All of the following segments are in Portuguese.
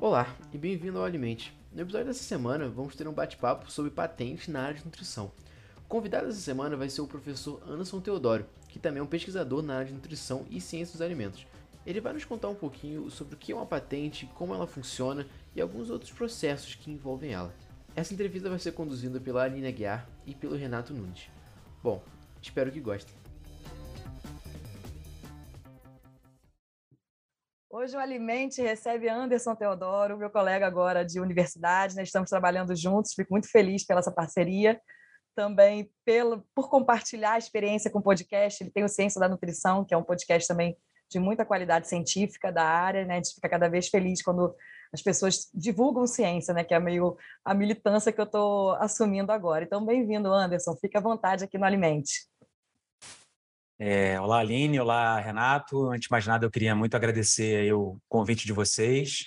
Olá e bem-vindo ao Alimente. No episódio dessa semana vamos ter um bate-papo sobre patentes na área de nutrição. O convidado dessa semana vai ser o professor Anderson Teodoro, que também é um pesquisador na área de nutrição e ciência dos alimentos. Ele vai nos contar um pouquinho sobre o que é uma patente, como ela funciona e alguns outros processos que envolvem ela. Essa entrevista vai ser conduzida pela Aline Aguiar e pelo Renato Nunes. Bom, espero que gostem. Hoje o Alimente recebe Anderson Teodoro, meu colega agora de universidade, né? estamos trabalhando juntos, fico muito feliz pela essa parceria, também pelo, por compartilhar a experiência com o podcast, ele tem o Ciência da Nutrição, que é um podcast também de muita qualidade científica da área, né? A gente fica cada vez feliz quando as pessoas divulgam ciência, né? Que é meio a militância que eu estou assumindo agora. Então, bem-vindo, Anderson. Fique à vontade aqui no Alimente. É, olá, Aline. Olá, Renato. Antes de mais nada, eu queria muito agradecer o convite de vocês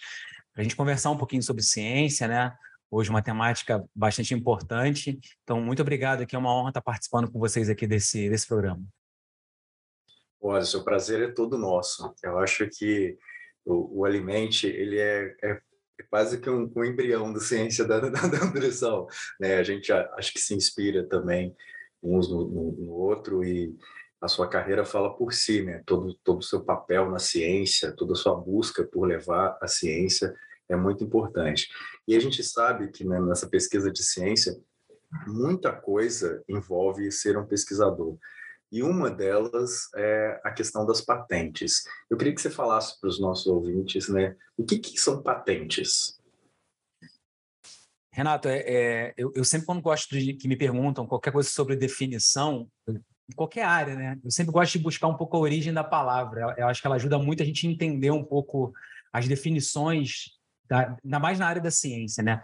para a gente conversar um pouquinho sobre ciência, né? Hoje uma temática bastante importante. Então, muito obrigado aqui. É uma honra estar participando com vocês aqui desse, desse programa. Olha, o prazer é todo nosso. Eu acho que o, o Alimente ele é, é, é quase que um, um, embrião da ciência da, da, da nutrição. Né? A gente acho que se inspira também uns no, no, no, outro e a sua carreira fala por si, né? Todo todo o seu papel na ciência, toda a sua busca por levar a ciência é muito importante. E a gente sabe que né, nessa pesquisa de ciência muita coisa envolve ser um pesquisador e uma delas é a questão das patentes. Eu queria que você falasse para os nossos ouvintes, né, o que, que são patentes? Renato, é, é, eu, eu, sempre quando gosto de que me perguntam qualquer coisa sobre definição, em qualquer área, né? Eu sempre gosto de buscar um pouco a origem da palavra. Eu, acho que ela ajuda muito a gente entender um pouco as definições, da, ainda mais na área da ciência, né?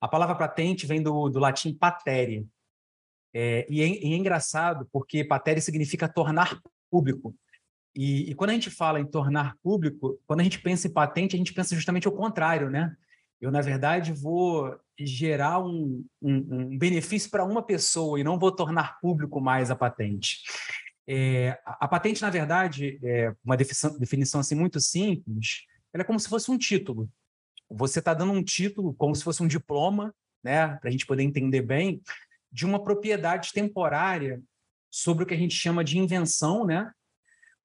A palavra patente vem do, do latim patere, é, e, é, e, é, engraçado porque patere significa tornar público. E, e, quando a gente fala em tornar público, quando a gente pensa em patente, a gente pensa justamente o contrário, né? Eu, na verdade, vou gerar um, um, um benefício para uma pessoa e não vou tornar público mais a patente. É, a, a, patente, na verdade, é uma definição, definição assim muito simples. Ela é como se fosse um título. Você está dando um título, como se fosse um diploma, né? Para a gente poder entender bem, de uma propriedade temporária sobre o que a gente chama de invenção, né?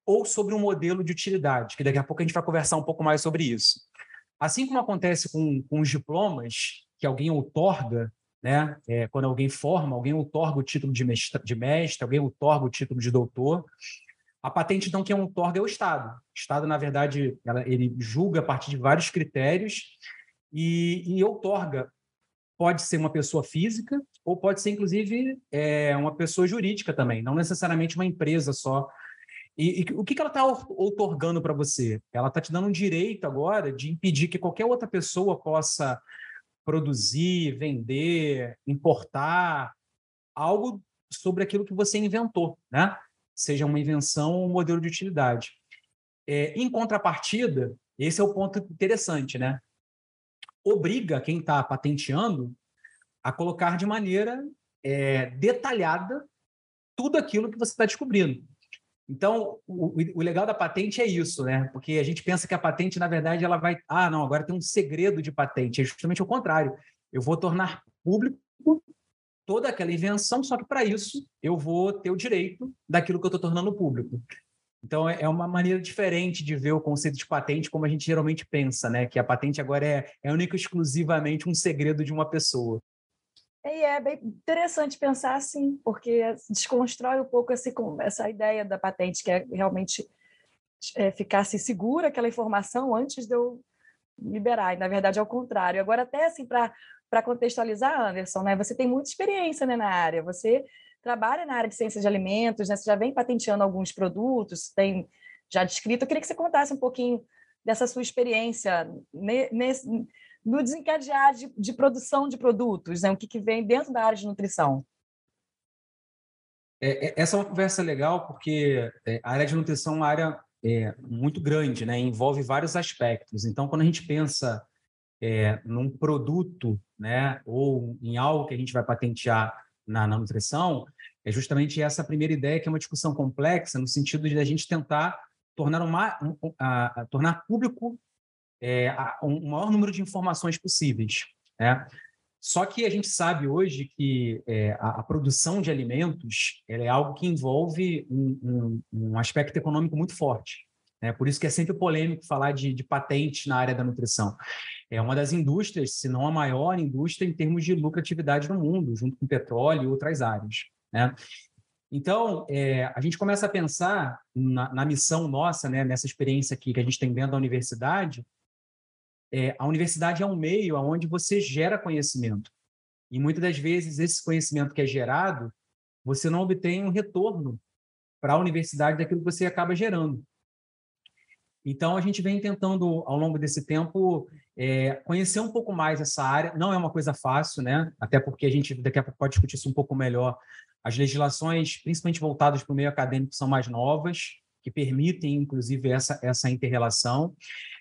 Ou sobre um modelo de utilidade, que daqui a pouco a gente vai conversar um pouco mais sobre isso. Assim como acontece com, com os diplomas, que alguém outorga, né? É, quando alguém forma, alguém outorga o título de mestre, de mestre, alguém outorga o título de doutor. A patente, então, quem outorga é o Estado. O Estado, na verdade, ela, ele julga a partir de vários critérios e, e outorga pode ser uma pessoa física ou pode ser, inclusive, é, uma pessoa jurídica também, não necessariamente uma empresa só. E, e o que, que ela está outorgando para você? Ela está te dando um direito agora de impedir que qualquer outra pessoa possa produzir, vender, importar algo sobre aquilo que você inventou, né? Seja uma invenção ou um modelo de utilidade. É, em contrapartida, esse é o ponto interessante, né? obriga quem está patenteando a colocar de maneira é, detalhada tudo aquilo que você está descobrindo. Então, o, o, legal da patente é isso, né? Porque a gente pensa que a patente, na verdade, ela vai. Ah, não, agora tem um segredo de patente. É justamente o contrário. Eu vou tornar público toda aquela invenção, só que para isso eu vou ter o direito daquilo que eu estou tornando público. Então, é, é uma maneira diferente de ver o conceito de patente como a gente geralmente pensa, né? Que a patente agora é, é única e exclusivamente um segredo de uma pessoa. E é bem interessante pensar assim, porque desconstrói um pouco esse, essa ideia da patente, que é realmente é, ficasse segura aquela informação antes de eu liberar. E, na verdade, é o contrário. Agora, até assim, para contextualizar, Anderson, né? Você tem muita experiência né, na área. Você trabalha na área de ciência de alimentos, né? Você já vem patenteando alguns produtos, tem já descrito. Eu queria que você contasse um pouquinho dessa sua experiência nesse, no desencadear de, de produção de produtos, né? o que, que vem dentro da área de nutrição. É, é essa é uma conversa legal porque é, a área de nutrição é uma área é, muito grande, né? envolve vários aspectos. Então, quando a gente pensa é, num produto né? ou em algo que a gente vai patentear na, na nutrição, é justamente essa primeira ideia, que é uma discussão complexa, no sentido de a gente tentar tornar, uma, um, a, a, tornar público é, a, um maior número de informações possíveis. Né? Só que a gente sabe hoje que é, a, a, produção de alimentos é algo que envolve um, um, um, aspecto econômico muito forte. Né? Por isso que é sempre polêmico falar de, de patentes na área da nutrição. É uma das indústrias, se não a maior indústria em termos de lucratividade no mundo, junto com petróleo e outras áreas. Né? Então, é, a gente começa a pensar na, na, missão nossa, né, nessa experiência aqui que a gente tem dentro da universidade, é, a universidade é um meio onde você gera conhecimento. E muitas das vezes esse conhecimento que é gerado, você não obtém um retorno para a universidade daquilo que você acaba gerando. Então, a gente vem tentando, ao longo desse tempo, é, conhecer um pouco mais essa área. Não é uma coisa fácil, né? Até porque a gente daqui a pouco pode discutir isso um pouco melhor. As legislações, principalmente voltadas para o meio acadêmico, são mais novas, que permitem, inclusive, essa, essa inter-relação.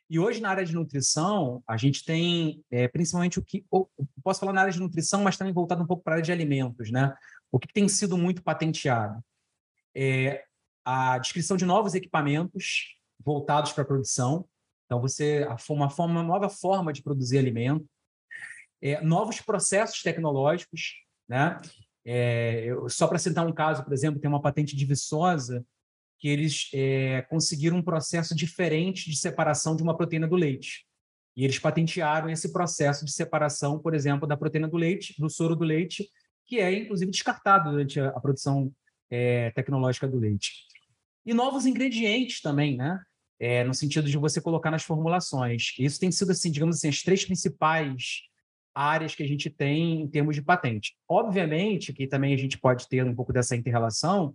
E hoje, na área de nutrição, a gente tem é, principalmente o que. Ou, posso falar na área de nutrição, mas também voltado um pouco para a área de alimentos, né? O que tem sido muito patenteado? É a descrição de novos equipamentos voltados para a produção. Então, você uma, forma, uma nova forma de produzir alimento, é, novos processos tecnológicos, né? É, eu, só para citar um caso, por exemplo, tem uma patente de Viçosa que eles é, conseguiram um processo diferente de separação de uma proteína do leite. E eles patentearam esse processo de separação, por exemplo, da proteína do leite, do soro do leite, que é, inclusive, descartado durante a, produção é, tecnológica do leite. E novos ingredientes também, né? É, no sentido de você colocar nas formulações. Isso tem sido, assim, digamos assim, as três principais áreas que a gente tem em termos de patente. Obviamente que também a gente pode ter um pouco dessa interrelação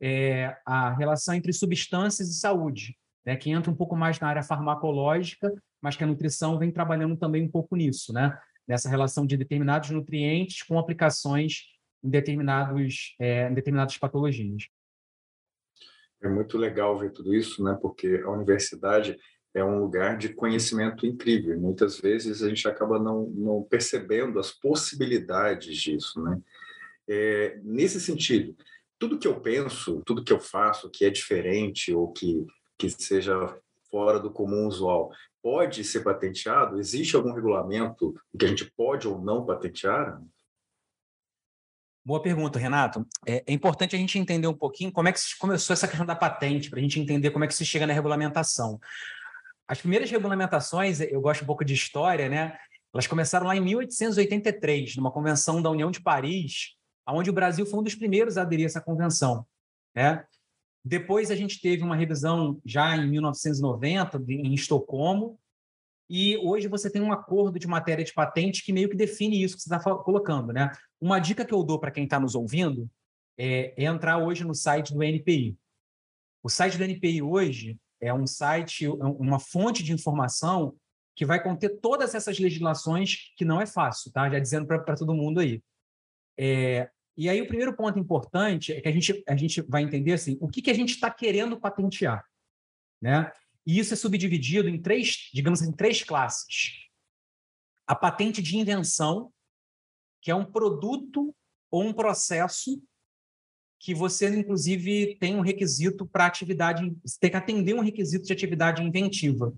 é, a relação entre substâncias e saúde, né, que entra um pouco mais na área farmacológica, mas que a nutrição vem trabalhando também um pouco nisso, né, nessa relação de determinados nutrientes com aplicações em, determinados, é, em determinadas patologias. É muito legal ver tudo isso, né, porque a universidade é um lugar de conhecimento incrível. Muitas vezes a gente acaba não, não percebendo as possibilidades disso, né? É, nesse sentido, tudo que eu penso, tudo que eu faço que é diferente ou que, que seja fora do comum usual, pode ser patenteado? Existe algum regulamento que a gente pode ou não patentear? Boa pergunta, Renato. É, é, importante a gente entender um pouquinho como é que começou essa questão da patente, para a gente entender como é que se chega na regulamentação. As primeiras regulamentações, eu gosto um pouco de história, né? Elas começaram lá em 1883, numa convenção da União de Paris, onde o Brasil foi um dos primeiros a aderir a essa convenção. Né? Depois a gente teve uma revisão já em 1990 em Estocolmo, e hoje você tem um acordo de matéria de patente que meio que define isso que você está colocando. Né? Uma dica que eu dou para quem está nos ouvindo é, é entrar hoje no site do NPI. O site do NPI hoje é um site, é uma fonte de informação que vai conter todas essas legislações, que não é fácil, tá? Já dizendo para todo mundo aí. É, e aí o primeiro ponto importante é que a gente, a gente vai entender assim, o que, que a gente está querendo patentear. Né? E isso é subdividido em três, digamos assim, três classes. A patente de invenção, que é um produto ou um processo que você, inclusive, tem um requisito para atividade, tem que atender um requisito de atividade inventiva.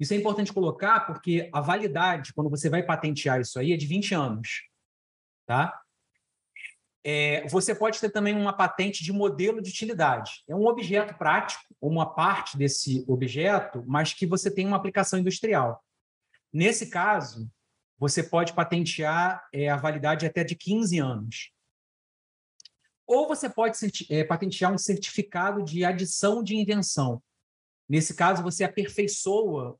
Isso é importante colocar porque a validade, quando você vai patentear isso aí, é de 20 anos. Tá? É, você pode ter também uma patente de modelo de utilidade. É um objeto prático, uma parte desse objeto, mas que você tem uma aplicação industrial. Nesse caso, você pode patentear é, a validade até de 15 anos. Ou você pode é, patentear um certificado de adição de invenção. Nesse caso, você aperfeiçoa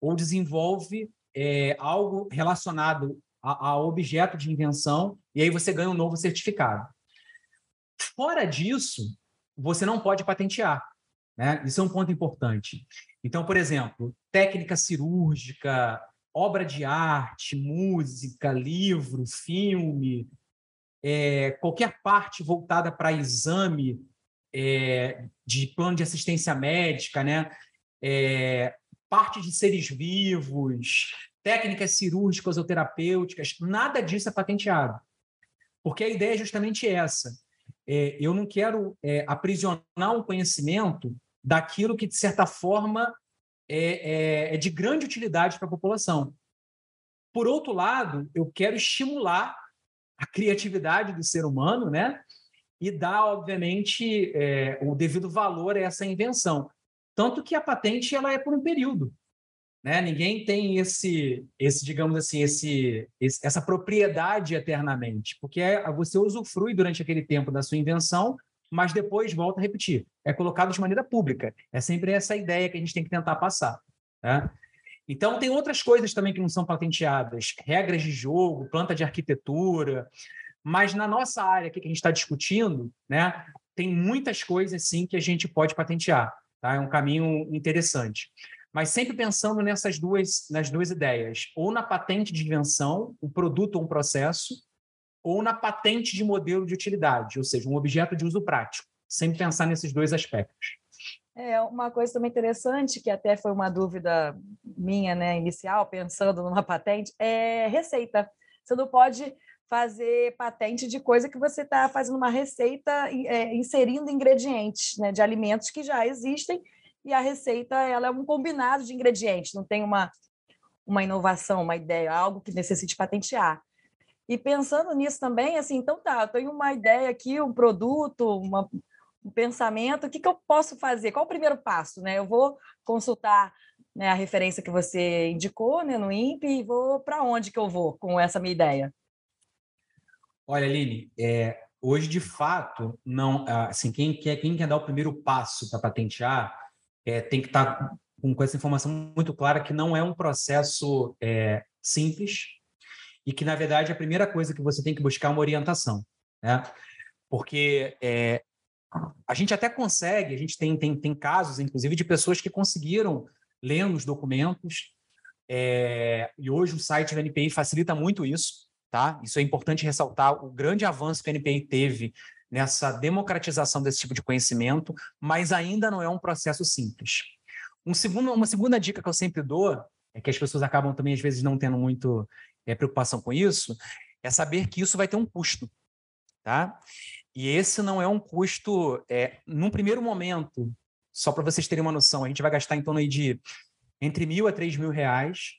ou desenvolve é, algo relacionado a, a objeto de invenção, e aí você ganha um novo certificado. Fora disso, você não pode patentear. Né? Isso é um ponto importante. Então, por exemplo, técnica cirúrgica, obra de arte, música, livro, filme, é, qualquer parte voltada para exame é, de plano de assistência médica, né? É, parte de seres vivos, técnicas cirúrgicas ou terapêuticas, nada disso é patenteado. Porque a ideia é justamente essa. é, eu não quero é, aprisionar um conhecimento daquilo que, de certa forma, é, é, é de grande utilidade para a população. Por outro lado, eu quero estimular a criatividade do ser humano, né? E dar, obviamente, é, o devido valor a essa invenção. Tanto que a patente ela é por um período. Né? Ninguém tem esse, esse digamos assim, esse, esse, essa propriedade eternamente, porque é, você usufrui durante aquele tempo da sua invenção, mas depois volta a repetir. É colocado de maneira pública. É sempre essa ideia que a gente tem que tentar passar. Né? Então, tem outras coisas também que não são patenteadas, regras de jogo, planta de arquitetura, mas na nossa área que a gente está discutindo, né, tem muitas coisas sim que a gente pode patentear. Tá? É um caminho interessante mas sempre pensando nessas duas, nas duas ideias, ou na patente de invenção, um produto ou um processo, ou na patente de modelo de utilidade, ou seja, um objeto de uso prático. Sempre pensar nesses dois aspectos. É uma coisa também interessante, que até foi uma dúvida minha, né, inicial, pensando numa patente, é receita. Você não pode fazer patente de coisa que você está fazendo uma receita é, inserindo ingredientes né, de alimentos que já existem e a receita ela é um combinado de ingredientes, não tem uma, uma inovação, uma ideia, algo que necessite patentear. E pensando nisso também, assim, então tá, eu tenho uma ideia aqui, um produto, uma, um pensamento, o que, que eu posso fazer? Qual o primeiro passo? Né? Eu vou consultar né, a referência que você indicou né, no INPE e vou para onde que eu vou com essa minha ideia? Olha, Aline, é, hoje de fato, não, assim, quem quer, quem quer dar o primeiro passo para patentear, é, tem que estar tá com, com, essa informação muito clara que não é um processo é, simples e que, na verdade, a primeira coisa que você tem que buscar é uma orientação. Né? Porque é, a gente até consegue, a gente tem, tem, tem casos, inclusive, de pessoas que conseguiram ler os documentos, é, e hoje o site do NPI facilita muito isso, tá? Isso é importante ressaltar o grande avanço que a NPI teve nessa democratização desse tipo de conhecimento, mas ainda não é um processo simples. Um segundo, uma segunda dica que eu sempre dou, é que as pessoas acabam também, às vezes, não tendo muito é, preocupação com isso, é saber que isso vai ter um custo. Tá? E esse não é um custo, é, num primeiro momento, só para vocês terem uma noção, a gente vai gastar em torno de entre mil a três mil reais.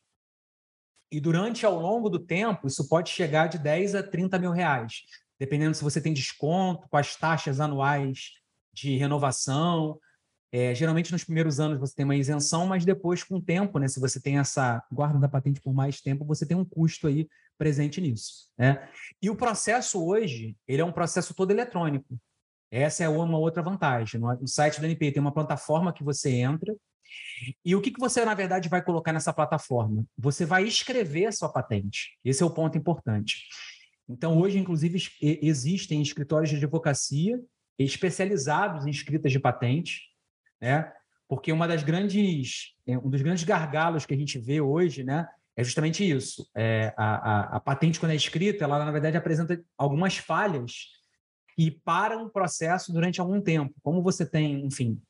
E durante, ao longo do tempo, isso pode chegar de 10 a 30 mil reais dependendo se você tem desconto, com as taxas anuais de renovação. É, geralmente, nos primeiros anos, você tem uma isenção, mas depois, com o tempo, né, se você tem essa guarda da patente por mais tempo, você tem um custo aí presente nisso. Né? E o processo hoje, ele é um processo todo eletrônico. Essa é uma outra vantagem. No site do NPI tem uma plataforma que você entra, e o que, que você, na verdade, vai colocar nessa plataforma? Você vai escrever a sua patente. Esse é o ponto importante. Então, hoje, inclusive, existem escritórios de advocacia especializados em escritas de patente, né? porque uma das grandes, é, um dos grandes gargalos que a gente vê hoje né, é justamente isso. É, a, a, a patente, quando é escrita, ela, na verdade, apresenta algumas falhas e param o processo durante algum tempo. Como você tem, enfim,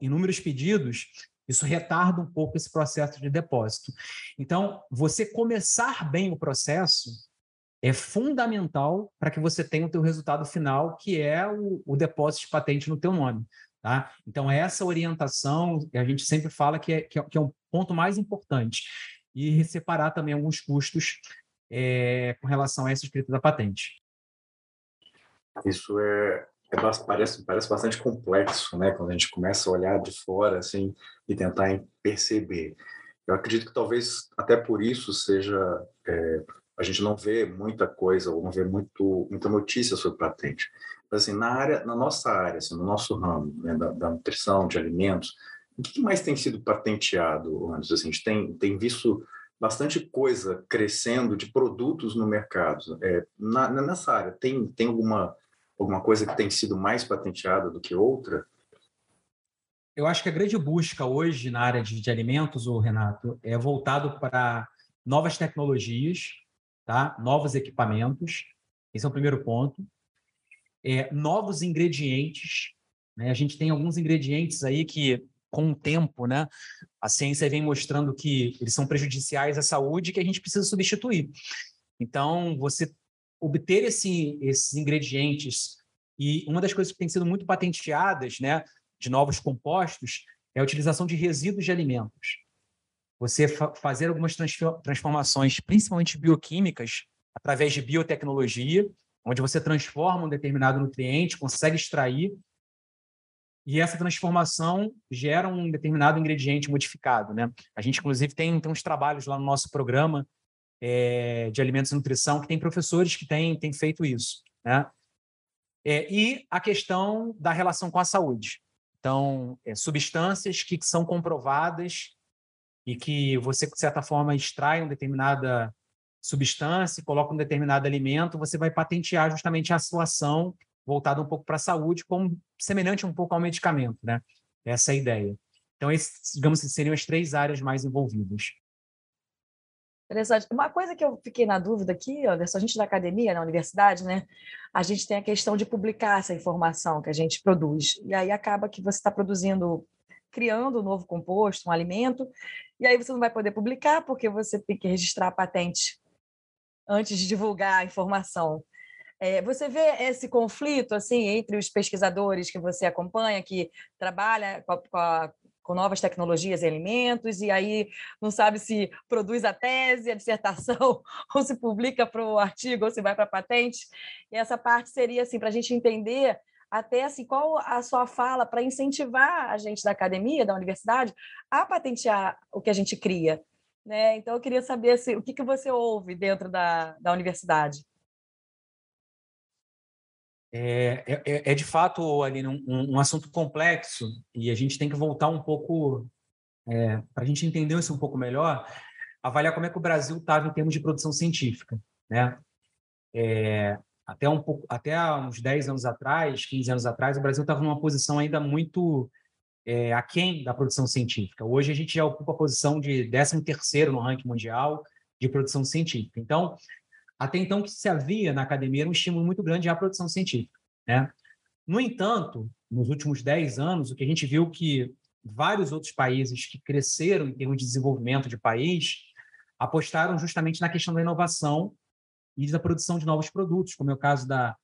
inúmeros pedidos, isso retarda um pouco esse processo de depósito. Então, você começar bem o processo é fundamental para que você tenha o teu resultado final, que é o, o depósito de patente no teu nome. Tá? Então, essa orientação, a gente sempre fala que é, que é, que é um ponto mais importante. E separar também alguns custos é, com relação a essa escrita da patente. Isso é, é, parece, parece bastante complexo, né? Quando a gente começa a olhar de fora, assim, e tentar perceber. Eu acredito que talvez até por isso seja é, a gente não vê muita coisa, ou não vê muito, muita notícia sobre patente. Mas, assim, na área, na nossa área, assim, no nosso ramo, né, da, da, nutrição, de alimentos, o que mais tem sido patenteado, antes? Assim, a gente tem, tem visto bastante coisa crescendo de produtos no mercado. É, na, nessa área, tem, tem alguma, alguma coisa que tem sido mais patenteada do que outra? Eu acho que a grande busca hoje na área de, de alimentos, o Renato, é voltado para novas tecnologias, tá? novos equipamentos, esse é o primeiro ponto. É, novos ingredientes, né? a gente tem alguns ingredientes aí que, com o tempo, né, a ciência vem mostrando que eles são prejudiciais à saúde e que a gente precisa substituir. Então, você obter esse, esses ingredientes E uma das coisas que tem sido muito patenteadas, né, de novos compostos, é a utilização de resíduos de alimentos. Você fa fazer algumas transformações, principalmente bioquímicas, através de biotecnologia, onde você transforma um determinado nutriente, consegue extrair, e essa transformação gera um determinado ingrediente modificado. Né? A gente, inclusive, tem, tem uns trabalhos lá no nosso programa é, de alimentos e nutrição que tem professores que têm, têm feito isso. Né? É, e a questão da relação com a saúde. Então, é, substâncias que são comprovadas e que você, de certa forma, extrai uma determinada substância, coloca um determinado alimento, você vai patentear justamente a sua ação voltada um pouco para a saúde, como semelhante um pouco ao medicamento, né? Essa é a ideia. Então, esses, digamos que seriam as três áreas mais envolvidas. Interessante. Uma coisa que eu fiquei na dúvida aqui, Anderson, a gente da academia, na universidade, né? A gente tem a questão de publicar essa informação que a gente produz. E aí acaba que você está produzindo, criando um novo composto, um alimento, e aí você não vai poder publicar porque você tem que registrar a patente antes de divulgar a informação. É, você vê esse conflito assim entre os pesquisadores que você acompanha, que trabalha com a, com a com novas tecnologias e alimentos, e aí não sabe se produz a tese, a dissertação, ou se publica para o artigo, ou se vai para a patente. E essa parte seria assim, para a gente entender até assim, qual a sua fala para incentivar a gente da academia, da universidade, a patentear o que a gente cria. Né? Então, eu queria saber assim, o que, que você ouve dentro da, da universidade. É, é, é, é, de fato ali um, um, assunto complexo e a gente tem que voltar um pouco é, para a gente entender isso um pouco melhor, avaliar como é que o Brasil estava em termos de produção científica, né? Até um pouco, até uns 10 anos atrás, 15 anos atrás, o Brasil estava numa posição ainda muito é, aquém da produção científica. Hoje a gente já ocupa a posição de 13 terceiro no ranking mundial de produção científica. Então, até então que se havia na academia era um estímulo muito grande à produção científica. Né? No entanto, nos últimos 10 anos, o que a gente viu que vários outros países que cresceram em termos de desenvolvimento de país apostaram justamente na questão da inovação e da produção de novos produtos, como é o caso da,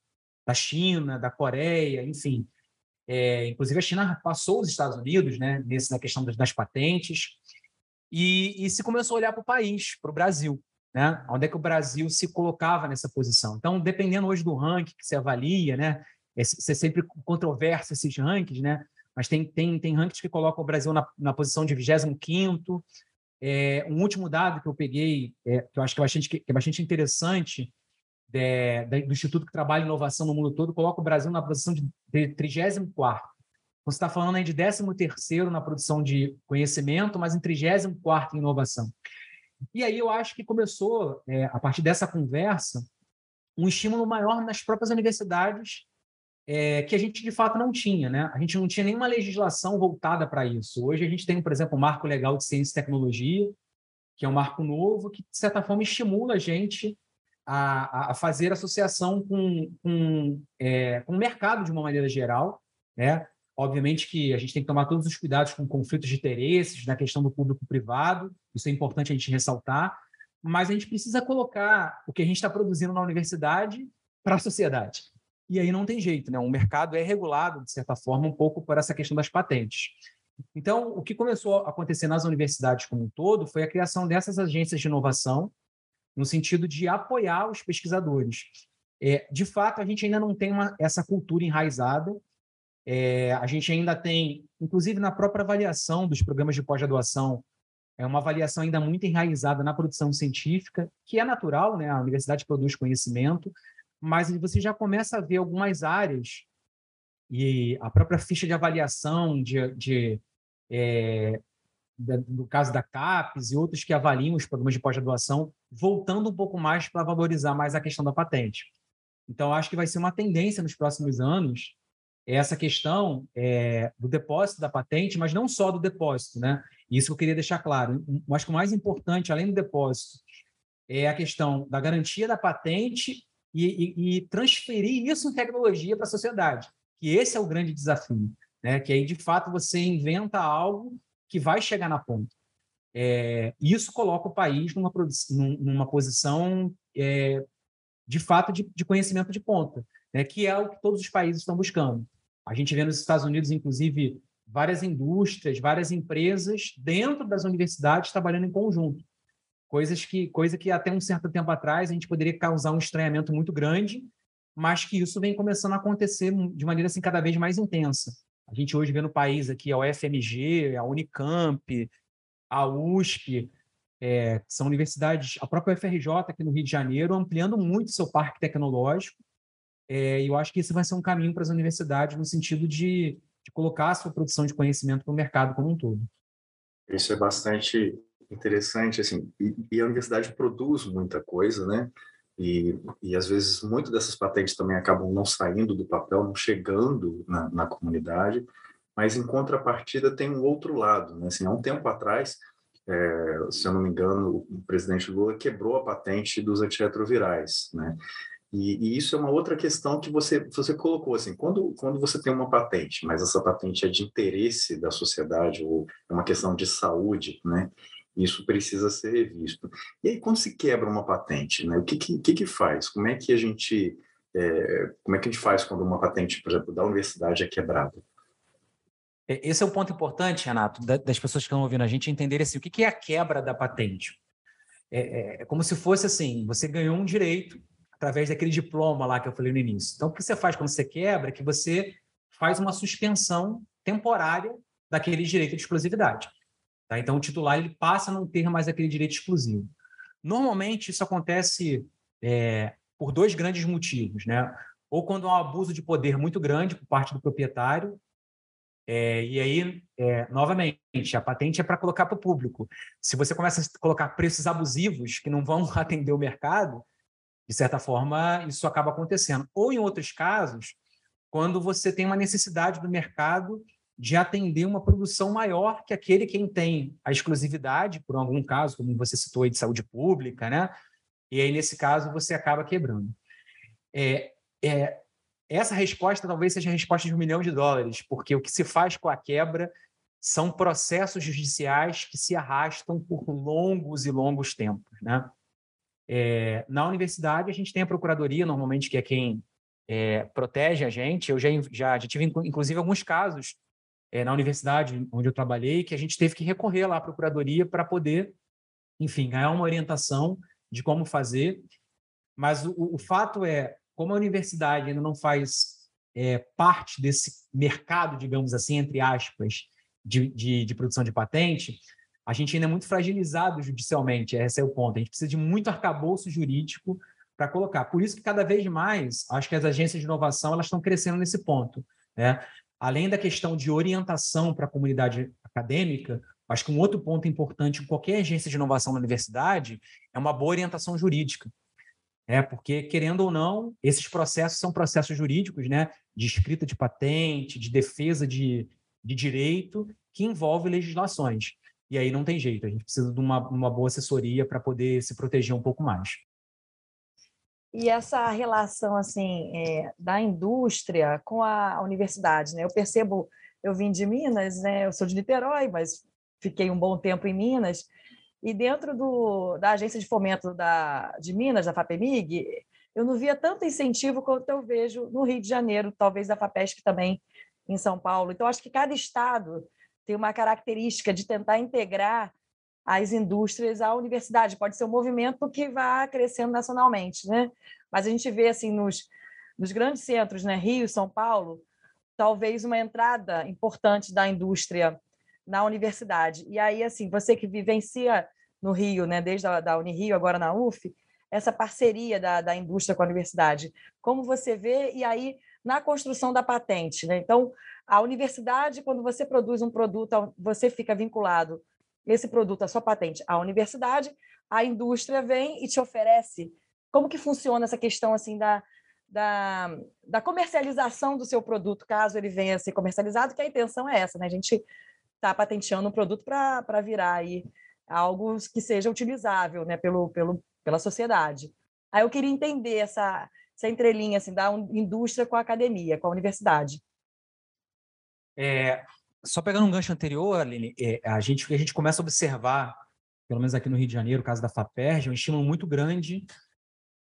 da China, da Coreia, enfim. É, inclusive, a China passou os Estados Unidos né, nesse, na questão das, das patentes e, e se começou a olhar para o país, para o Brasil né? Onde é que o Brasil se colocava nessa posição? Então, dependendo hoje do ranking que você avalia, né? Você sempre controversa esses rankings, né? Mas tem, tem, tem rankings que colocam o Brasil na, na posição de 25 é, um último dado que eu peguei, é, que eu acho que é bastante, que é bastante interessante, de, de, do Instituto que trabalha inovação no mundo todo, coloca o Brasil na posição de, de 34 Você está falando aí de 13 na produção de conhecimento, mas em 34 em inovação. E aí eu acho que começou, é, a partir dessa conversa, um estímulo maior nas próprias universidades é, que a gente de fato não tinha, né? A gente não tinha nenhuma legislação voltada para isso. Hoje a gente tem, por exemplo, o Marco Legal de Ciência e Tecnologia, que é um marco novo que, de certa forma, estimula a gente a, a fazer associação com, com, é, com o mercado de uma maneira geral, né? Obviamente que a gente tem que tomar todos os cuidados com conflitos de interesses, na questão do público-privado, isso é importante a gente ressaltar, mas a gente precisa colocar o que a gente está produzindo na universidade para a sociedade. E aí não tem jeito, né? O mercado é regulado, de certa forma, um pouco por essa questão das patentes. Então, o que começou a acontecer nas universidades como um todo foi a criação dessas agências de inovação, no sentido de apoiar os pesquisadores. É, de fato, a gente ainda não tem uma, essa cultura enraizada, é, a gente ainda tem, inclusive na própria avaliação dos programas de pós-graduação, é uma avaliação ainda muito enraizada na produção científica, que é natural, né? A universidade produz conhecimento, mas você já começa a ver algumas áreas e a própria ficha de avaliação de, de é, no caso da CAPES e outros que avaliam os programas de pós-graduação, voltando um pouco mais para valorizar mais a questão da patente. Então, acho que vai ser uma tendência nos próximos anos essa questão é, do depósito da patente, mas não só do depósito, né? Isso eu queria deixar claro. Mas que o mais importante, além do depósito, é a questão da garantia da patente e, e, e transferir isso em tecnologia para a sociedade. Que esse é o grande desafio, né? Que aí de fato você inventa algo que vai chegar na ponta. É, isso coloca o país numa, numa posição é, de fato de, de conhecimento de ponta né, que é o que todos os países estão buscando. A gente vê nos Estados Unidos, inclusive, várias indústrias, várias empresas dentro das universidades trabalhando em conjunto. Coisas que, coisa que até um certo tempo atrás a gente poderia causar um estranhamento muito grande, mas que isso vem começando a acontecer de maneira assim cada vez mais intensa. A gente hoje vê no país aqui a UFMG, a Unicamp, a USP, é, são universidades, a própria UFRJ aqui no Rio de Janeiro, ampliando muito seu parque tecnológico. É, e eu acho que esse vai ser um caminho para as universidades no sentido de, de colocar a sua produção de conhecimento para o mercado como um todo. Isso é bastante interessante, assim, e, e, a universidade produz muita coisa, né? E, e às vezes muito dessas patentes também acabam não saindo do papel, não chegando na, na comunidade, mas em contrapartida tem um outro lado, né? Assim, há um tempo atrás, é, se eu não me engano, o presidente Lula quebrou a patente dos antirretrovirais, né? E, e, isso é uma outra questão que você, você colocou, assim, quando, quando você tem uma patente, mas essa patente é de interesse da sociedade ou é uma questão de saúde, né? Isso precisa ser revisto. E aí, quando se quebra uma patente, né, o que, que, que faz? Como é que a gente é, como é que a gente faz quando uma patente, por exemplo, da universidade é quebrada? É, esse é um ponto importante, Renato, das pessoas que estão ouvindo a gente entender assim, o que é a quebra da patente. É, é, é, como se fosse assim: você ganhou um direito através daquele diploma lá que eu falei no início. Então, o que você faz quando você quebra é que você faz uma suspensão temporária daquele direito de exclusividade. Tá? Então, o titular ele passa a não ter mais aquele direito exclusivo. Normalmente, isso acontece é, por dois grandes motivos. Né? Ou quando há um abuso de poder muito grande por parte do proprietário, é, e aí, é, novamente, a patente é para colocar para o público. Se você começa a colocar preços abusivos que não vão atender o mercado, de certa forma, isso acaba acontecendo. Ou, em outros casos, quando você tem uma necessidade do mercado de atender uma produção maior que aquele quem tem a exclusividade, por algum caso, como você citou aí de saúde pública, né? E aí, nesse caso, você acaba quebrando. É, é, essa resposta talvez seja a resposta de um milhão de dólares, porque o que se faz com a quebra são processos judiciais que se arrastam por longos e longos tempos, né? É, na universidade, a gente tem a procuradoria, normalmente, que é quem é, protege a gente. Eu já, já, já tive, inclusive, alguns casos é, na universidade onde eu trabalhei, que a gente teve que recorrer lá à procuradoria para poder, enfim, ganhar uma orientação de como fazer. Mas o, o fato é, como a universidade ainda não faz é, parte desse mercado, digamos assim, entre aspas, de, de, de, produção de patente, a gente ainda é muito fragilizado judicialmente, esse é o ponto. A gente precisa de muito arcabouço jurídico para colocar. Por isso que cada vez mais, acho que as agências de inovação elas estão crescendo nesse ponto. Né? Além da questão de orientação para a comunidade acadêmica, acho que um outro ponto importante em qualquer agência de inovação na universidade é uma boa orientação jurídica. É, porque, querendo ou não, esses processos são processos jurídicos, né, de escrita de patente, de defesa de, de direito, que envolve legislações. E aí não tem jeito, a gente precisa de uma, uma boa assessoria para poder se proteger um pouco mais. E essa relação assim é, da indústria com a universidade, né? Eu percebo, eu vim de Minas, né? Eu sou de Niterói, mas fiquei um bom tempo em Minas. E dentro do, da agência de fomento da, de Minas, da FAPEMIG, eu não via tanto incentivo quanto eu vejo no Rio de Janeiro, talvez da FAPESP também em São Paulo. Então, acho que cada estado tem uma característica de tentar integrar as indústrias à universidade. Pode ser um movimento que vá crescendo nacionalmente, né? Mas a gente vê assim nos, nos grandes centros, né, Rio, São Paulo, talvez uma entrada importante da indústria na universidade. E aí, assim, você que vivencia no Rio, né, desde a da Unirio, agora na UF, essa parceria da, da indústria com a universidade, como você vê, e aí na construção da patente. Né? Então, a universidade, quando você produz um produto, você fica vinculado esse produto, a sua patente, à universidade, a indústria vem e te oferece. Como que funciona essa questão assim da, da, da comercialização do seu produto, caso ele venha a ser comercializado, que a intenção é essa, né? A gente está patenteando um produto para virar aí algo que seja utilizável né, pelo, pelo, pela sociedade. Aí eu queria entender essa, essa entrelinha assim, da indústria com a academia, com a universidade. É, só pegando um gancho anterior, Aline, é, a gente, a gente começa a observar, pelo menos aqui no Rio de Janeiro, o caso da FAPERJ, um estímulo muito grande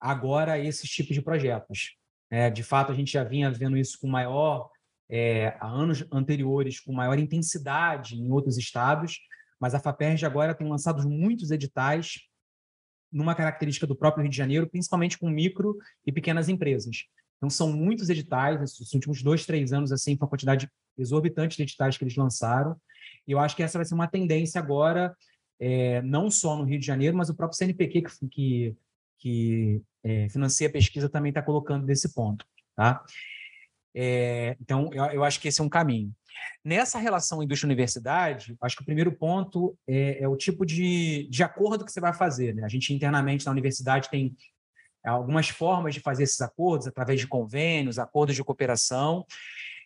agora a esses tipos de projetos. É, de fato, a gente já vinha vendo isso com maior, é, há anos anteriores, com maior intensidade em outros estados, mas a FAPERJ agora tem lançado muitos editais numa característica do próprio Rio de Janeiro, principalmente com micro e pequenas empresas. Então, são muitos editais, nesses últimos dois, três anos, assim, com a quantidade exorbitante de editais que eles lançaram. E eu acho que essa vai ser uma tendência agora, é, não só no Rio de Janeiro, mas o próprio CNPq, que, que, que é, financia a pesquisa, também está colocando desse ponto. Tá? É, então, eu, eu, acho que esse é um caminho. Nessa relação indústria-universidade, acho que o primeiro ponto é, é, o tipo de, de acordo que você vai fazer. Né? A gente internamente na universidade tem algumas formas de fazer esses acordos, através de convênios, acordos de cooperação,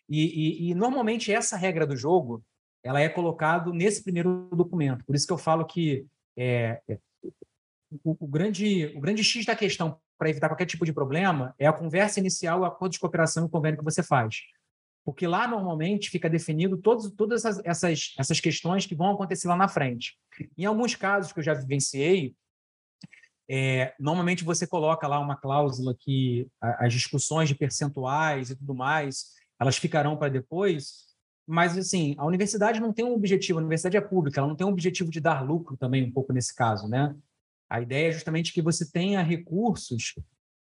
e, e, e normalmente essa regra do jogo ela é colocada nesse primeiro documento. Por isso que eu falo que é, é o, o, grande, o grande X da questão para evitar qualquer tipo de problema é a conversa inicial, o acordo de cooperação e o convênio que você faz. Porque lá, normalmente, fica definido todos, todas essas, essas, essas questões que vão acontecer lá na frente. Em alguns casos que eu já vivenciei, é, normalmente você coloca lá uma cláusula que as discussões de percentuais e tudo mais, elas ficarão para depois, mas assim, a universidade não tem um objetivo, a universidade é pública, ela não tem um objetivo de dar lucro também um pouco nesse caso, né? A ideia é justamente que você tenha recursos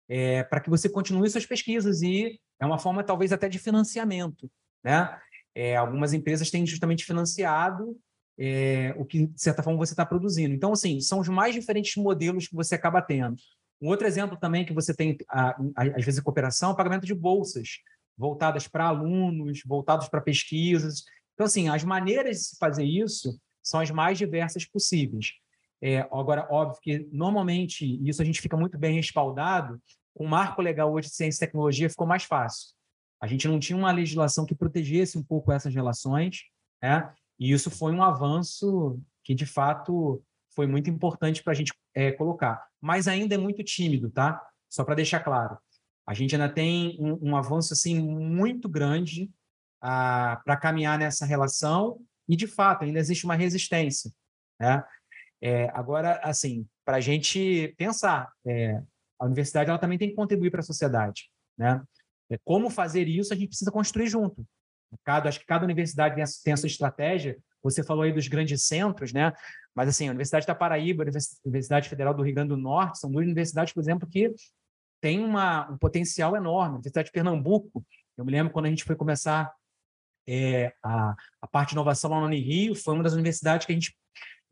é, para que você continue suas pesquisas e é uma forma talvez até de financiamento, né? É, algumas empresas têm justamente financiado é, o que, de certa forma, você está produzindo. Então, assim, são os mais diferentes modelos que você acaba tendo. Um outro exemplo também que você tem, às vezes, em cooperação, é o pagamento de bolsas voltadas para alunos, voltados para pesquisas. Então, assim, as maneiras de se fazer isso são as mais diversas possíveis. É, agora, óbvio que, normalmente, isso a gente fica muito bem respaldado, com o marco legal hoje de ciência e tecnologia ficou mais fácil. A gente não tinha uma legislação que protegesse um pouco essas relações, né? E isso foi um avanço que, de fato, foi muito importante para a gente é, colocar. Mas ainda é muito tímido, tá? Só para deixar claro. A gente ainda tem um, um avanço assim muito grande ah, para caminhar nessa relação e, de fato, ainda existe uma resistência. Né? É, agora, assim, para a gente pensar, é, a universidade ela também tem que contribuir para a sociedade. Né? É, como fazer isso, a gente precisa construir junto. Cada, acho que cada universidade tem a, tem a sua estratégia. Você falou aí dos grandes centros, né? Mas, assim, a Universidade da Paraíba, a Universidade Federal do Rio Grande do Norte, são duas universidades, por exemplo, que têm uma, um potencial enorme. A Universidade de Pernambuco, eu me lembro quando a gente foi começar é, a, a parte de inovação lá no Rio, foi uma das universidades que a gente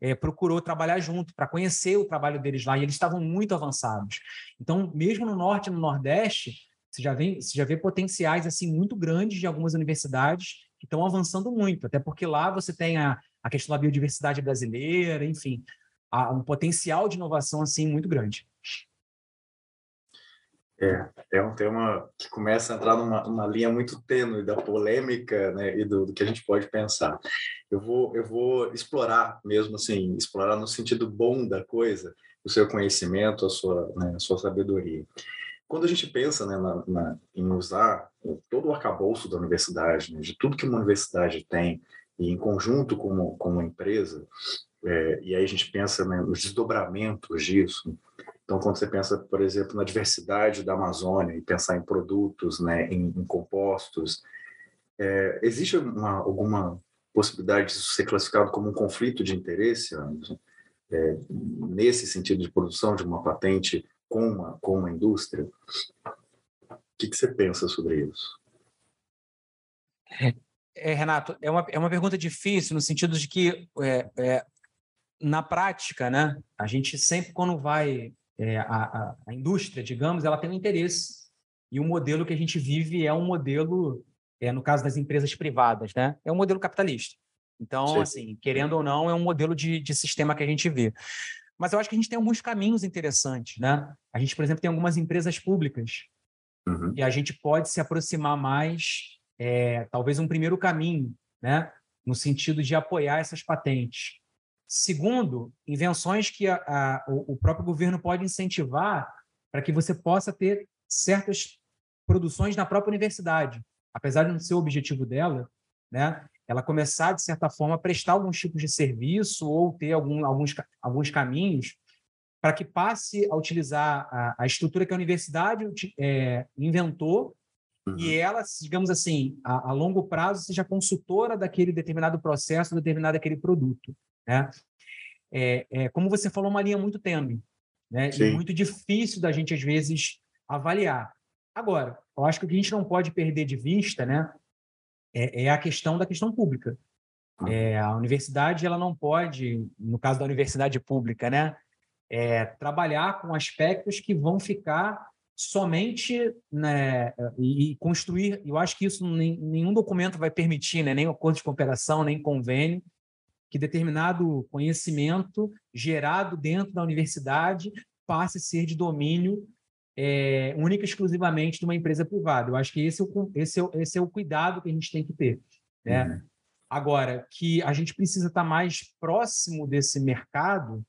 é, procurou trabalhar junto para conhecer o trabalho deles lá e eles estavam muito avançados. Então, mesmo no norte e no nordeste, você já vê, você já vê potenciais assim muito grandes de algumas universidades que estão avançando muito, até porque lá você tem a, a questão da biodiversidade brasileira, enfim, há um potencial de inovação assim muito grande. É, é um tema que começa a entrar numa, numa linha muito tênue da polêmica né, e do, do, que a gente pode pensar. Eu vou, eu vou explorar mesmo assim, explorar no sentido bom da coisa, o seu conhecimento, a sua, né, a sua sabedoria. Quando a gente pensa né, na, na, em usar todo o arcabouço da universidade, né, de tudo que uma universidade tem, e em conjunto com, com uma empresa, é, e aí a gente pensa né, nos desdobramentos disso, então, quando você pensa, por exemplo, na diversidade da Amazônia e pensar em produtos, né, em, em compostos, é, existe uma, alguma possibilidade de ser classificado como um conflito de interesse, é, nesse sentido de produção de uma patente com uma, com uma indústria? O que, que você pensa sobre isso? É, Renato, é uma, é uma pergunta difícil no sentido de que, é, é, na prática, né, a gente sempre, quando vai é, a, a, a, indústria, digamos, ela tem um interesse. E o modelo que a gente vive é um modelo, é, no caso das empresas privadas, né? é um modelo capitalista. Então, Sim. assim, querendo ou não, é um modelo de, de sistema que a gente vê. Mas eu acho que a gente tem alguns caminhos interessantes. Né? A gente, por exemplo, tem algumas empresas públicas uhum. e a gente pode se aproximar mais, é, talvez um primeiro caminho, né? no sentido de apoiar essas patentes. Segundo, invenções que a, a, o próprio governo pode incentivar para que você possa ter certas produções na própria universidade. Apesar de não ser o objetivo dela, né, ela começar, de certa forma, a prestar alguns tipos de serviço ou ter algum, alguns, alguns caminhos para que passe a utilizar a, a, estrutura que a universidade é, inventou uhum. e ela, digamos assim, a, a, longo prazo seja consultora daquele determinado processo, determinado aquele produto. Né? É, é, como você falou, uma linha muito tênue, né? E muito difícil da gente, às vezes, avaliar. Agora, eu acho que o que a gente não pode perder de vista né, é, é a questão da questão pública. Uhum. É, a universidade ela não pode, no caso da universidade pública, né, é, trabalhar com aspectos que vão ficar somente né, e, construir. Eu acho que isso nem, nenhum documento vai permitir, né, nem acordo de cooperação, nem convênio, que determinado conhecimento gerado dentro da universidade passe a ser de domínio é, única e exclusivamente de uma empresa privada. Eu acho que esse é o, esse é, esse é o cuidado que a gente tem que ter. Né? Uhum. Agora, que a gente precisa estar mais próximo desse mercado,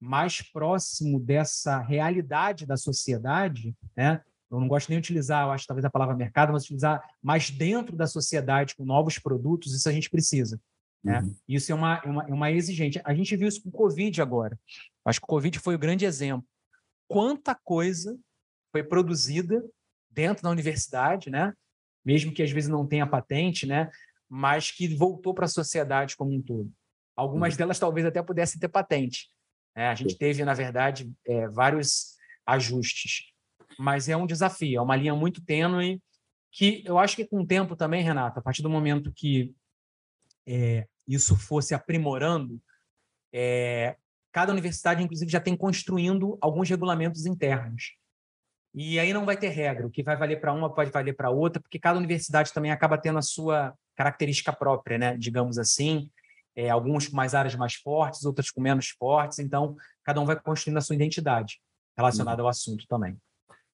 mais próximo dessa realidade da sociedade, né? Eu não gosto nem de utilizar, eu acho talvez a palavra mercado, mas utilizar mais dentro da sociedade com novos produtos, isso a gente precisa. Né? Uhum. Isso é uma, é uma, é uma exigente. A gente viu isso com o Covid agora. Acho que o Covid foi o grande exemplo. Quanta coisa foi produzida dentro da universidade, né? mesmo que às vezes não tenha patente, né? mas que voltou para a sociedade como um todo. Algumas uhum. delas talvez até pudessem ter patente. Né? A gente teve, na verdade, é, vários ajustes, mas é um desafio, é uma linha muito tênue que eu acho que com o tempo também, Renato, a partir do momento que é, isso fosse aprimorando, é, cada universidade, inclusive, já tem construindo alguns regulamentos internos. E aí não vai ter regra. O que vai valer para uma pode valer para outra, porque cada universidade também acaba tendo a sua característica própria, né? digamos assim. É, alguns com mais áreas mais fortes, outras com menos fortes. Então, cada um vai construindo a sua identidade relacionada ao assunto também.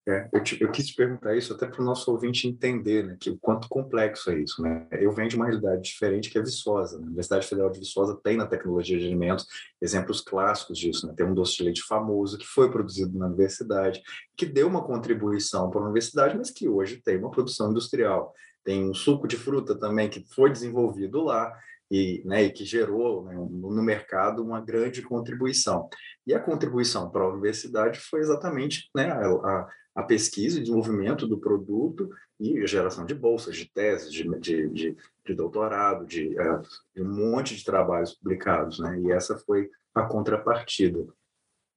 É, eu, te, eu, quis te perguntar isso até para o nosso ouvinte entender né, que o quanto complexo é isso. Né? Eu venho de uma realidade diferente que é Viçosa. Né? A Universidade Federal de Viçosa tem na tecnologia de alimentos exemplos clássicos disso. Né? Tem um doce de leite famoso que foi produzido na universidade, que deu uma contribuição para a universidade, mas que hoje tem uma produção industrial. Tem um suco de fruta também que foi desenvolvido lá e, né, e que gerou né, no mercado uma grande contribuição. E a contribuição para a universidade foi exatamente né, a, a pesquisa e desenvolvimento do produto e a geração de bolsas, de teses, de, de, de, de doutorado, de, uh, de, um monte de trabalhos publicados. Né? E essa foi a contrapartida.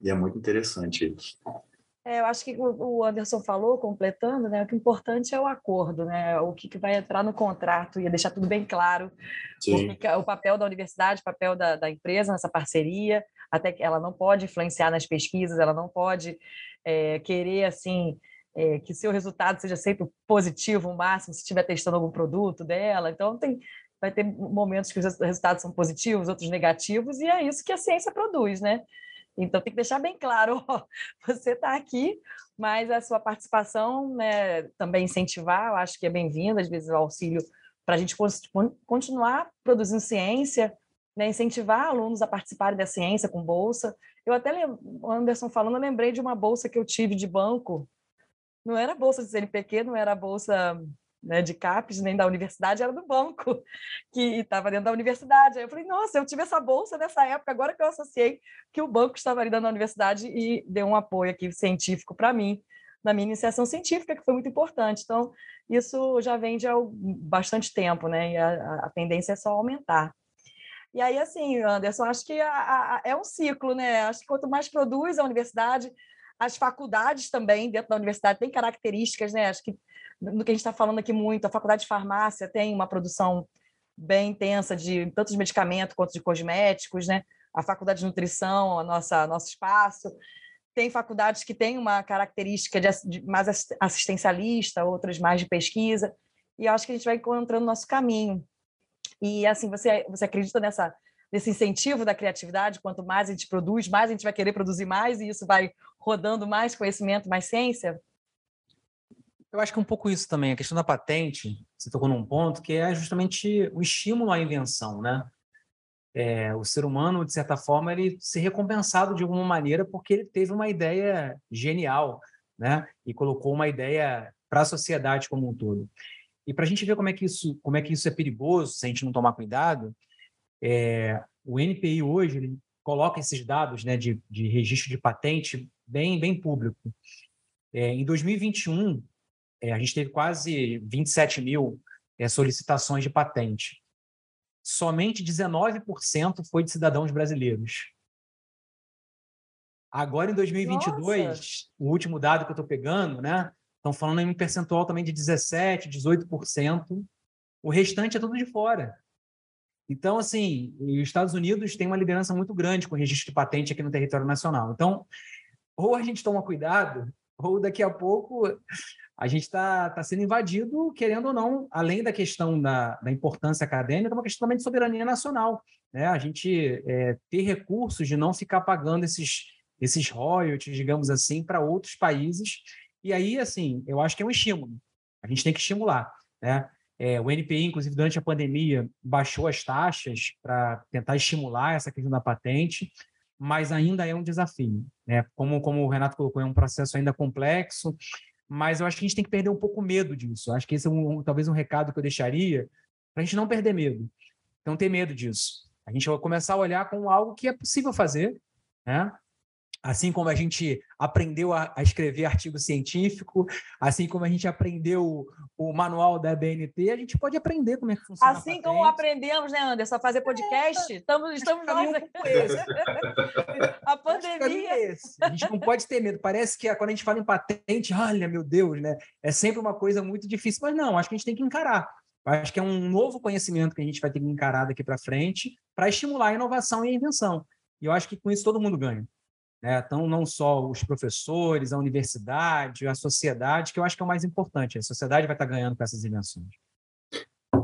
E é muito interessante isso. É, eu acho que o Anderson falou, completando, né, o que é importante é o acordo, né, o que, que vai entrar no contrato, ia deixar tudo bem claro, o, o, papel da universidade, o papel da, da, empresa nessa parceria, até que ela não pode influenciar nas pesquisas, ela não pode é, querer, assim, é, que seu resultado seja sempre positivo, o máximo, se estiver testando algum produto dela, então tem, vai ter momentos que os resultados são positivos, outros negativos, e é isso que a ciência produz, né? Então, tem que deixar bem claro: ó, você está aqui, mas a sua participação né, também incentivar, eu acho que é bem-vinda, às vezes, o auxílio para a gente continuar produzindo ciência, né, incentivar alunos a participarem da ciência com bolsa. Eu até, o Anderson falando, eu lembrei de uma bolsa que eu tive de banco. Não era bolsa de CNPq, não era bolsa né, de CAPES, nem da universidade, era do banco, que estava dentro da universidade. Aí eu falei, nossa, eu tive essa bolsa nessa época, agora que eu associei que o banco estava ali dentro da universidade e deu um apoio aqui científico para mim, na minha iniciação científica, que foi muito importante. Então, isso já vem de bastante tempo, né? E a, a tendência é só aumentar. E aí, assim, Anderson, acho que a, a, é um ciclo, né? Acho que quanto mais produz a universidade, as faculdades também dentro da universidade têm características, né? Acho que no que a gente está falando aqui muito, a faculdade de farmácia tem uma produção bem intensa de tanto de medicamento quanto de cosméticos, né? A faculdade de nutrição, a nossa nosso espaço. Tem faculdades que têm uma característica de, de mais assistencialista, outras mais de pesquisa. E acho que a gente vai encontrando nosso caminho. E assim, você você acredita nessa nesse incentivo da criatividade, quanto mais a gente produz, mais a gente vai querer produzir mais e isso vai rodando mais conhecimento, mais ciência? Eu acho que é um pouco isso também, a questão da patente, você tocou num ponto que é justamente o estímulo à invenção, né? É, o ser humano, de certa forma, ele ser recompensado de alguma maneira porque ele teve uma ideia genial, né? E colocou uma ideia para a sociedade como um todo. E para a gente ver como é que isso, como é que isso é perigoso se a gente não tomar cuidado, é, o NPI hoje ele coloca esses dados né, de, de registro de patente bem, bem público. É, em 2021, é, a gente teve quase 27 mil é, solicitações de patente. Somente 19% foi de cidadãos brasileiros. Agora, em 2022, Nossa. o último dado que eu estou pegando, né? Estão falando em um percentual também de 17%, 18%. O restante é tudo de fora. Então, assim, os Estados Unidos têm uma liderança muito grande com o registro de patente aqui no território nacional. Então, ou a gente toma cuidado, ou daqui a pouco a gente está tá sendo invadido, querendo ou não, além da questão da, da importância acadêmica, é uma questão também de soberania nacional. Né? A gente é, ter recursos de não ficar pagando esses, esses royalties, digamos assim, para outros países. E aí, assim, eu acho que é um estímulo. A gente tem que estimular. Né? É, o NPI, inclusive, durante a pandemia, baixou as taxas para tentar estimular essa questão da patente, mas ainda é um desafio. Né? Como, como o Renato colocou, é um processo ainda complexo, mas eu acho que a gente tem que perder um pouco medo disso. Eu acho que esse é um, talvez um recado que eu deixaria para a gente não perder medo, não ter medo disso. A gente vai começar a olhar como algo que é possível fazer, né? Assim como a gente aprendeu a, a, escrever artigo científico, assim como a gente aprendeu o, o, manual da BNT, a gente pode aprender como é que funciona. Assim como aprendemos, né, Anderson, a fazer podcast, é, estamos, estamos nós. a pandemia. É a gente não pode ter medo. Parece que quando a gente fala em patente, olha, meu Deus, né? É sempre uma coisa muito difícil, mas não, acho que a gente tem que encarar. Acho que é um novo conhecimento que a gente vai ter que encarar daqui para frente para estimular a inovação e a invenção. E eu acho que com isso todo mundo ganha. Né? Então, não só os professores, a universidade, a sociedade, que eu acho que é o mais importante. A sociedade vai estar ganhando com essas invenções.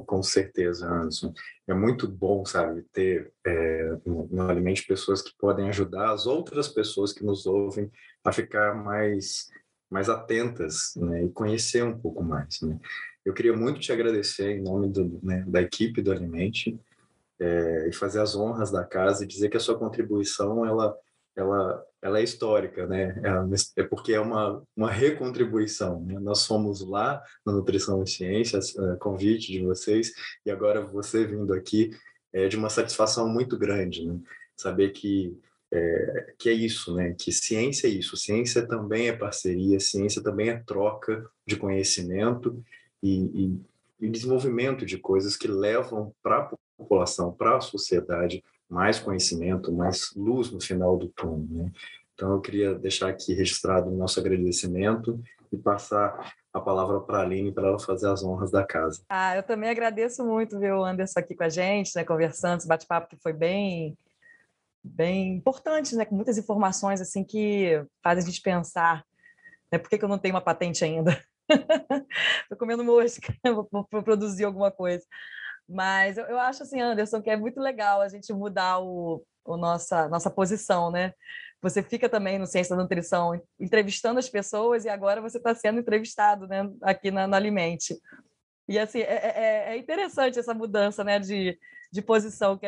Com certeza, Anderson. É muito bom, sabe, ter é, no, Alimente pessoas que podem ajudar as outras pessoas que nos ouvem a ficar mais, mais atentas né, e conhecer um pouco mais. Né? Eu queria muito te agradecer em nome do, né, da equipe do Alimente é, e fazer as honras da casa e dizer que a sua contribuição ela ela, ela é histórica, né? É, é porque é uma, uma recontribuição. Né? Nós fomos lá na Nutrição e Ciências, uh, convite de vocês, e agora você vindo aqui é de uma satisfação muito grande, né? Saber que é, que é isso, né? Que ciência é isso. Ciência também é parceria, ciência também é troca de conhecimento e, e, e desenvolvimento de coisas que levam para a população, para a sociedade, mais conhecimento, mais luz no final do túnel. Né? Então, eu queria deixar aqui registrado o nosso agradecimento e passar a palavra para a Aline para ela fazer as honras da casa. Ah, eu também agradeço muito ver o Anderson aqui com a gente, né, conversando, esse bate-papo que foi bem bem importante, né, com muitas informações assim que fazem a gente pensar, né, por que, que eu não tenho uma patente ainda? Estou comendo mosca, vou produzir alguma coisa. Mas eu, eu acho assim, Anderson, que é muito legal a gente mudar o, o nossa, nossa posição, né? Você fica também no Ciência da Nutrição entrevistando as pessoas e agora você está sendo entrevistado né, aqui na, na Alimente. E assim, é, é, é, é, interessante essa mudança né, de, de posição.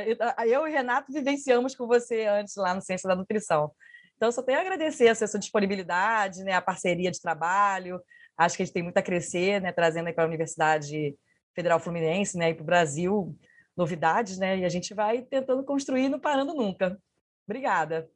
Eu e Renato vivenciamos com você antes lá no Ciência da Nutrição. Então, só tenho a agradecer a sua disponibilidade, né, a parceria de trabalho. Acho que a gente tem muito a crescer, né, trazendo para a universidade Federal Fluminense, né, e para o Brasil, novidades, né, e a gente vai tentando construir, não parando nunca. Obrigada.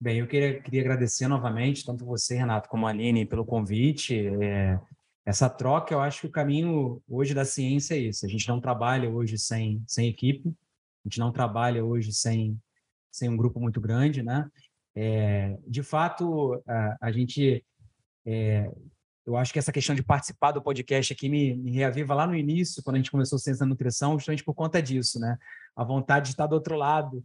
Bem, eu queria, queria agradecer novamente, tanto você, Renato, como a Aline, pelo convite. É, essa troca, eu acho que o caminho hoje da ciência é isso. A gente não trabalha hoje sem, sem equipe, a gente não trabalha hoje sem, sem um grupo muito grande, né? É, de fato, a, a gente é, eu acho que essa questão de participar do podcast aqui me, me, reaviva lá no início, quando a gente começou Ciência da Nutrição, justamente por conta disso, né? A vontade de estar do outro lado,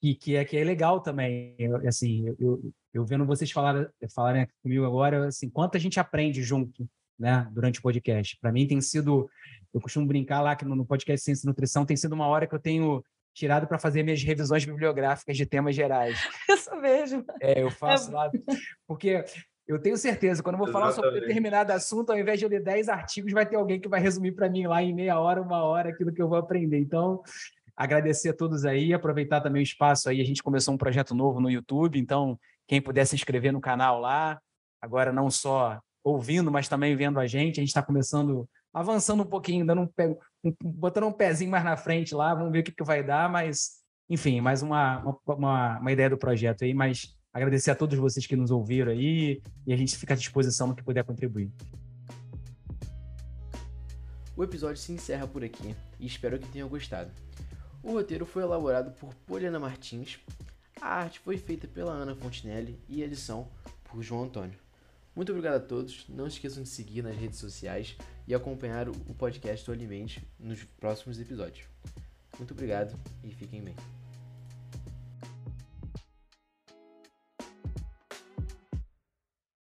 que, que, é, que é legal também. Eu, assim, eu, eu, eu vendo vocês falarem, falarem comigo agora, assim, quanto a gente aprende junto, né, durante o podcast. Para mim tem sido, eu costumo brincar lá que no, no podcast Ciência da Nutrição tem sido uma hora que eu tenho tirado para fazer minhas revisões bibliográficas de temas gerais. Isso mesmo. É, eu faço é... lá, porque eu tenho certeza, quando eu vou Exatamente. falar sobre determinado assunto, ao invés de eu ler 10 artigos, vai ter alguém que vai resumir para mim lá em meia hora, uma hora, aquilo que eu vou aprender. Então, agradecer a todos aí, aproveitar também o espaço aí. A gente começou um projeto novo no YouTube, então, quem puder se inscrever no canal lá, agora não só ouvindo, mas também vendo a gente, a gente está começando, avançando um pouquinho, dando um, um, botando um pezinho mais na frente lá, vamos ver o que, que vai dar, mas enfim, mais uma, uma, uma ideia do projeto aí, mas agradecer a todos vocês que nos ouviram aí e a gente fica à disposição no que puder contribuir. O episódio se encerra por aqui e espero que tenham gostado. O roteiro foi elaborado por Poliana Martins, a arte foi feita pela Ana Fontinelli e a edição por João Antônio. Muito obrigado a todos, não esqueçam de seguir nas redes sociais e acompanhar o podcast do Alimente nos próximos episódios. Muito obrigado e fiquem bem.